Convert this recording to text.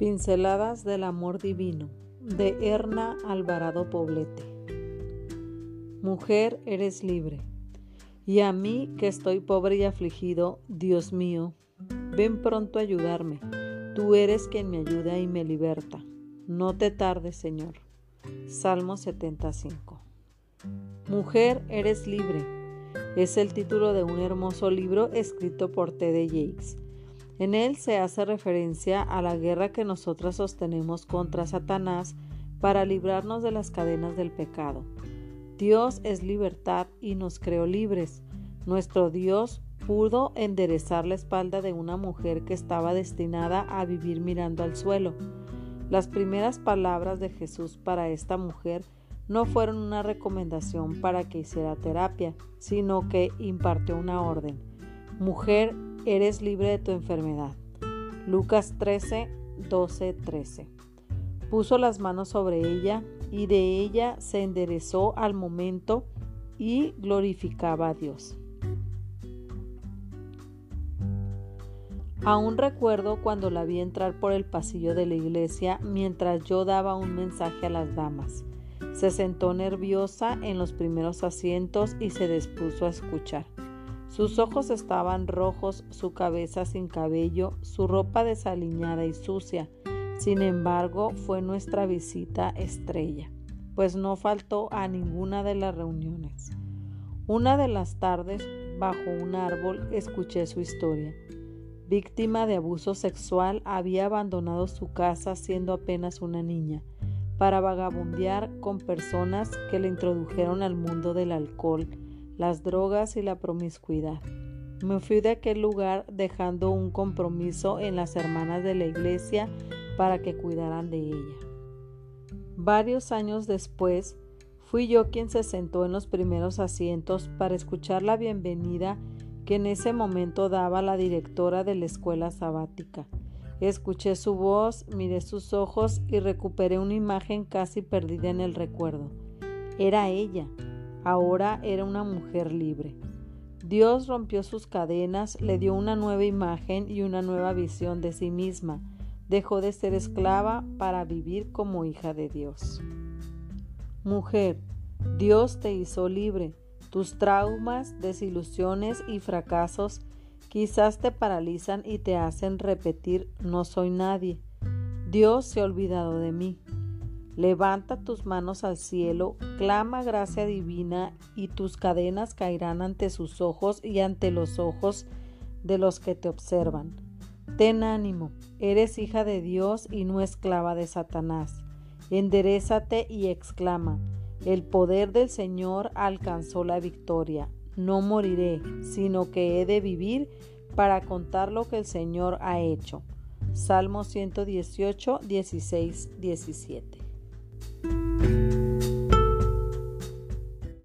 Pinceladas del Amor Divino de Erna Alvarado Poblete. Mujer, eres libre. Y a mí, que estoy pobre y afligido, Dios mío, ven pronto a ayudarme. Tú eres quien me ayuda y me liberta. No te tardes, Señor. Salmo 75. Mujer, eres libre. Es el título de un hermoso libro escrito por T.D. Jakes en él se hace referencia a la guerra que nosotras sostenemos contra Satanás para librarnos de las cadenas del pecado. Dios es libertad y nos creó libres. Nuestro Dios pudo enderezar la espalda de una mujer que estaba destinada a vivir mirando al suelo. Las primeras palabras de Jesús para esta mujer no fueron una recomendación para que hiciera terapia, sino que impartió una orden. Mujer, eres libre de tu enfermedad. Lucas 13, 12, 13. Puso las manos sobre ella y de ella se enderezó al momento y glorificaba a Dios. Aún recuerdo cuando la vi entrar por el pasillo de la iglesia mientras yo daba un mensaje a las damas. Se sentó nerviosa en los primeros asientos y se dispuso a escuchar. Sus ojos estaban rojos, su cabeza sin cabello, su ropa desaliñada y sucia. Sin embargo, fue nuestra visita estrella, pues no faltó a ninguna de las reuniones. Una de las tardes, bajo un árbol, escuché su historia. Víctima de abuso sexual, había abandonado su casa siendo apenas una niña para vagabundear con personas que le introdujeron al mundo del alcohol, las drogas y la promiscuidad. Me fui de aquel lugar dejando un compromiso en las hermanas de la iglesia para que cuidaran de ella. Varios años después, fui yo quien se sentó en los primeros asientos para escuchar la bienvenida que en ese momento daba la directora de la escuela sabática. Escuché su voz, miré sus ojos y recuperé una imagen casi perdida en el recuerdo. Era ella, Ahora era una mujer libre. Dios rompió sus cadenas, le dio una nueva imagen y una nueva visión de sí misma. Dejó de ser esclava para vivir como hija de Dios. Mujer, Dios te hizo libre. Tus traumas, desilusiones y fracasos quizás te paralizan y te hacen repetir no soy nadie. Dios se ha olvidado de mí. Levanta tus manos al cielo, clama gracia divina y tus cadenas caerán ante sus ojos y ante los ojos de los que te observan. Ten ánimo, eres hija de Dios y no esclava de Satanás. Enderezate y exclama, el poder del Señor alcanzó la victoria. No moriré, sino que he de vivir para contar lo que el Señor ha hecho. Salmo 118, 16, 17. thank you